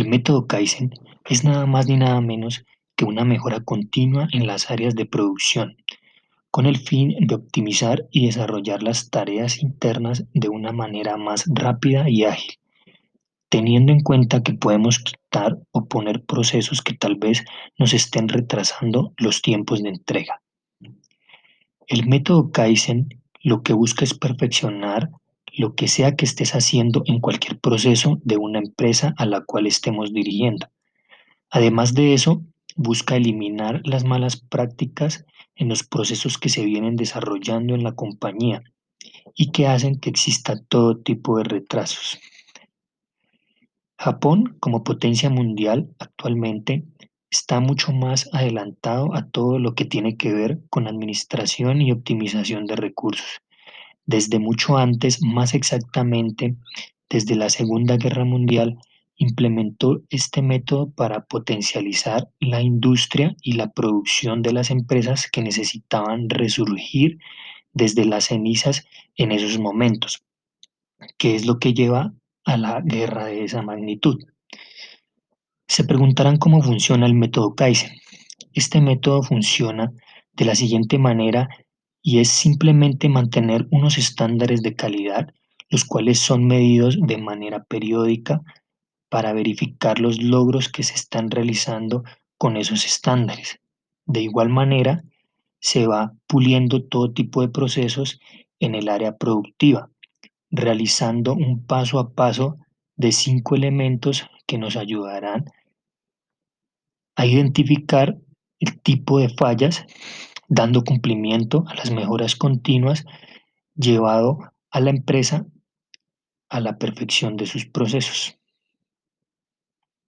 El método Kaizen es nada más ni nada menos que una mejora continua en las áreas de producción, con el fin de optimizar y desarrollar las tareas internas de una manera más rápida y ágil, teniendo en cuenta que podemos quitar o poner procesos que tal vez nos estén retrasando los tiempos de entrega. El método Kaizen lo que busca es perfeccionar lo que sea que estés haciendo en cualquier proceso de una empresa a la cual estemos dirigiendo. Además de eso, busca eliminar las malas prácticas en los procesos que se vienen desarrollando en la compañía y que hacen que exista todo tipo de retrasos. Japón, como potencia mundial actualmente, está mucho más adelantado a todo lo que tiene que ver con administración y optimización de recursos. Desde mucho antes, más exactamente desde la Segunda Guerra Mundial, implementó este método para potencializar la industria y la producción de las empresas que necesitaban resurgir desde las cenizas en esos momentos, que es lo que lleva a la guerra de esa magnitud. Se preguntarán cómo funciona el método Kaizen. Este método funciona de la siguiente manera y es simplemente mantener unos estándares de calidad, los cuales son medidos de manera periódica para verificar los logros que se están realizando con esos estándares. De igual manera, se va puliendo todo tipo de procesos en el área productiva, realizando un paso a paso de cinco elementos que nos ayudarán a identificar el tipo de fallas, dando cumplimiento a las mejoras continuas, llevado a la empresa a la perfección de sus procesos.